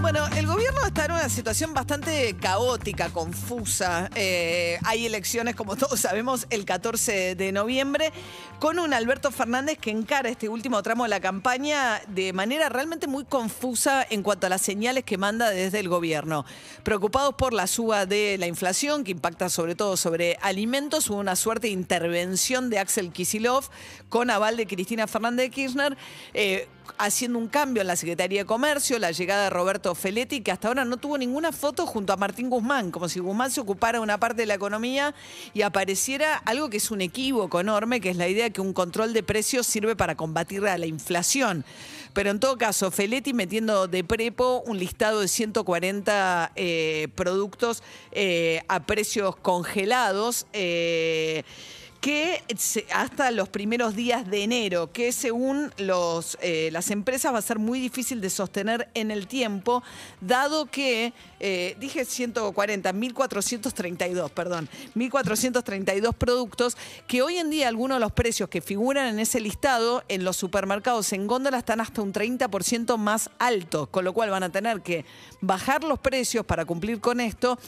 Bueno, el gobierno está en una situación bastante caótica, confusa. Eh, hay elecciones, como todos sabemos, el 14 de noviembre, con un Alberto Fernández que encara este último tramo de la campaña de manera realmente muy confusa en cuanto a las señales que manda desde el gobierno. Preocupados por la suba de la inflación, que impacta sobre todo sobre alimentos, hubo una suerte de intervención de Axel Kisilov con aval de Cristina Fernández de Kirchner. eh, haciendo un cambio en la Secretaría de Comercio, la llegada de Roberto Feletti, que hasta ahora no tuvo ninguna foto junto a Martín Guzmán, como si Guzmán se ocupara una parte de la economía y apareciera algo que es un equívoco enorme, que es la idea de que un control de precios sirve para combatir a la inflación. Pero en todo caso, Feletti metiendo de prepo un listado de 140 eh, productos eh, a precios congelados. eh, que hasta los primeros días de enero, que según eh, las empresas va a ser muy difícil de sostener en el tiempo, dado que, eh, dije 140, 1432, perdón, 1432 productos, que hoy en día algunos de los precios que figuran en ese listado en los supermercados en góndola están hasta un 30% más altos, con lo cual van a tener que bajar los precios para cumplir con esto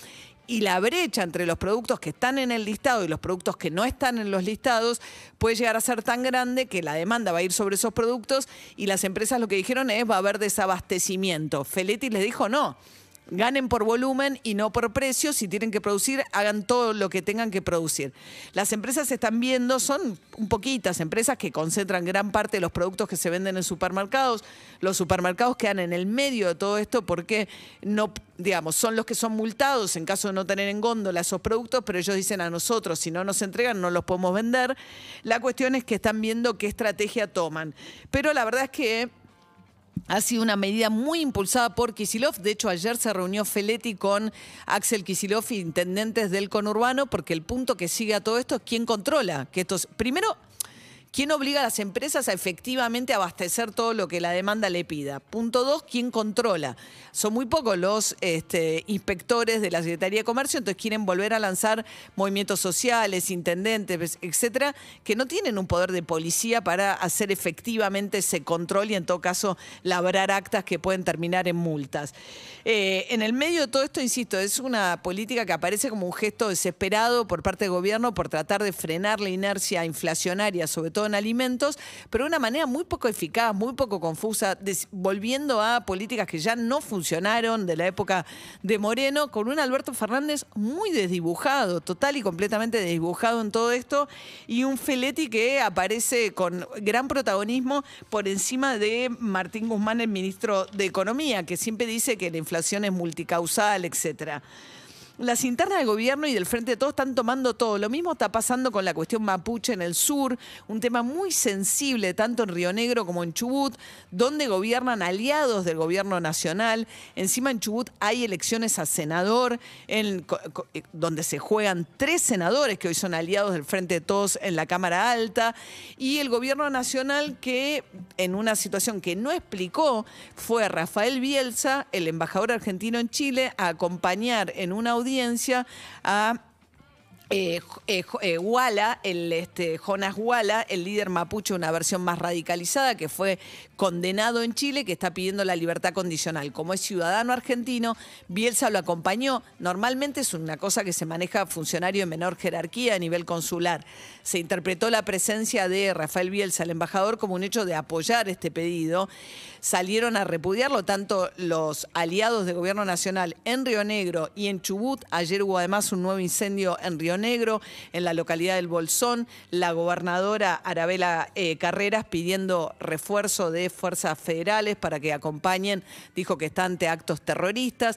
y la brecha entre los productos que están en el listado y los productos que no están en los listados puede llegar a ser tan grande que la demanda va a ir sobre esos productos y las empresas lo que dijeron es va a haber desabastecimiento. Feletti les dijo no. Ganen por volumen y no por precio. Si tienen que producir, hagan todo lo que tengan que producir. Las empresas están viendo, son un poquitas empresas que concentran gran parte de los productos que se venden en supermercados. Los supermercados quedan en el medio de todo esto porque no, digamos, son los que son multados en caso de no tener en góndola esos productos, pero ellos dicen a nosotros, si no nos entregan, no los podemos vender. La cuestión es que están viendo qué estrategia toman. Pero la verdad es que ha sido una medida muy impulsada por Kisilov. De hecho, ayer se reunió Feletti con Axel Kisilov, intendentes del conurbano, porque el punto que sigue a todo esto es quién controla. Que estos, primero, ¿Quién obliga a las empresas a efectivamente abastecer todo lo que la demanda le pida? Punto dos, ¿quién controla? Son muy pocos los este, inspectores de la Secretaría de Comercio, entonces quieren volver a lanzar movimientos sociales, intendentes, etcétera, que no tienen un poder de policía para hacer efectivamente ese control y en todo caso labrar actas que pueden terminar en multas. Eh, en el medio de todo esto, insisto, es una política que aparece como un gesto desesperado por parte del gobierno por tratar de frenar la inercia inflacionaria, sobre todo en alimentos, pero de una manera muy poco eficaz, muy poco confusa, volviendo a políticas que ya no funcionaron de la época de Moreno, con un Alberto Fernández muy desdibujado, total y completamente desdibujado en todo esto, y un Feletti que aparece con gran protagonismo por encima de Martín Guzmán, el ministro de Economía, que siempre dice que la inflación es multicausal, etcétera. Las internas del gobierno y del Frente de Todos están tomando todo. Lo mismo está pasando con la cuestión mapuche en el sur, un tema muy sensible tanto en Río Negro como en Chubut, donde gobiernan aliados del gobierno nacional. Encima en Chubut hay elecciones a senador, eh, donde se juegan tres senadores que hoy son aliados del Frente de Todos en la Cámara Alta, y el gobierno nacional que en una situación que no explicó fue Rafael Bielsa, el embajador argentino en Chile, a acompañar en una audiencia a eh, eh, eh, el este, Jonas Wala, el líder mapuche, una versión más radicalizada, que fue condenado en Chile, que está pidiendo la libertad condicional. Como es ciudadano argentino, Bielsa lo acompañó. Normalmente es una cosa que se maneja funcionario de menor jerarquía a nivel consular. Se interpretó la presencia de Rafael Bielsa, el embajador, como un hecho de apoyar este pedido. Salieron a repudiarlo tanto los aliados del gobierno nacional en Río Negro y en Chubut. Ayer hubo además un nuevo incendio en Río Negro, en la localidad del Bolsón. La gobernadora Arabela eh, Carreras pidiendo refuerzo de fuerzas federales para que acompañen, dijo que está ante actos terroristas.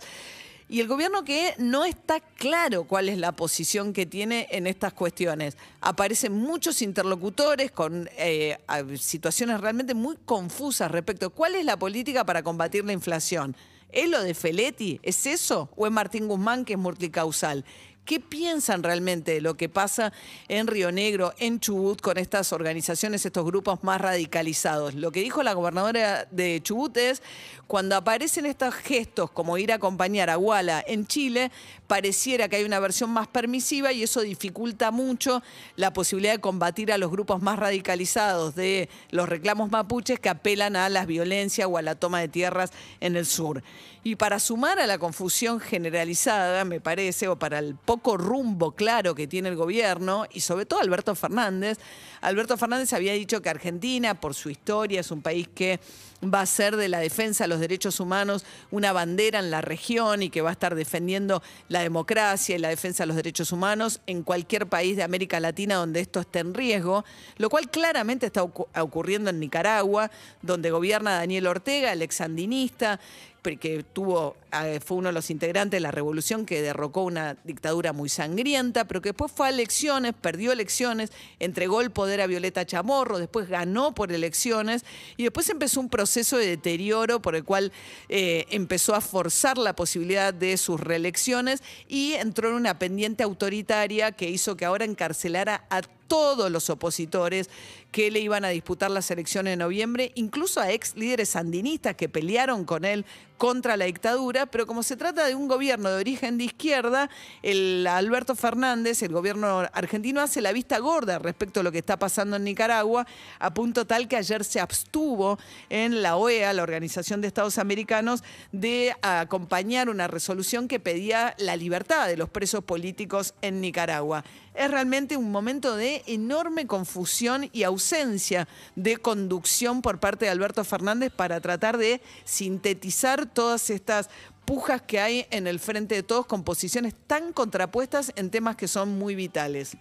Y el gobierno que no está claro cuál es la posición que tiene en estas cuestiones. Aparecen muchos interlocutores con eh, situaciones realmente muy confusas respecto a cuál es la política para combatir la inflación. ¿Es lo de Feletti? ¿Es eso? ¿O es Martín Guzmán que es multicausal? Qué piensan realmente de lo que pasa en Río Negro, en Chubut, con estas organizaciones, estos grupos más radicalizados. Lo que dijo la gobernadora de Chubut es, cuando aparecen estos gestos como ir a acompañar a Guala en Chile, pareciera que hay una versión más permisiva y eso dificulta mucho la posibilidad de combatir a los grupos más radicalizados de los reclamos mapuches que apelan a la violencia o a la toma de tierras en el sur. Y para sumar a la confusión generalizada, me parece, o para el poco rumbo claro que tiene el gobierno, y sobre todo Alberto Fernández, Alberto Fernández había dicho que Argentina, por su historia, es un país que va a ser de la defensa de los derechos humanos una bandera en la región y que va a estar defendiendo la democracia y la defensa de los derechos humanos en cualquier país de América Latina donde esto esté en riesgo, lo cual claramente está ocurriendo en Nicaragua, donde gobierna Daniel Ortega, el exandinista, que tuvo, eh, fue uno de los integrantes de la revolución que derrocó una dictadura muy sangrienta, pero que después fue a elecciones, perdió elecciones, entregó el poder a Violeta Chamorro, después ganó por elecciones y después empezó un proceso de deterioro por el cual eh, empezó a forzar la posibilidad de sus reelecciones y entró en una pendiente autoritaria que hizo que ahora encarcelara a todos los opositores que le iban a disputar las elecciones de noviembre, incluso a ex líderes sandinistas que pelearon con él contra la dictadura, pero como se trata de un gobierno de origen de izquierda, el Alberto Fernández, el gobierno argentino, hace la vista gorda respecto a lo que está pasando en Nicaragua, a punto tal que ayer se abstuvo en la OEA, la Organización de Estados Americanos, de acompañar una resolución que pedía la libertad de los presos políticos en Nicaragua. Es realmente un momento de enorme confusión y ausencia de conducción por parte de Alberto Fernández para tratar de sintetizar todas estas pujas que hay en el frente de todos con posiciones tan contrapuestas en temas que son muy vitales.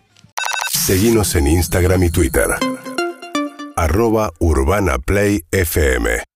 Seguimos en Instagram y Twitter. Arroba Urbana Play FM.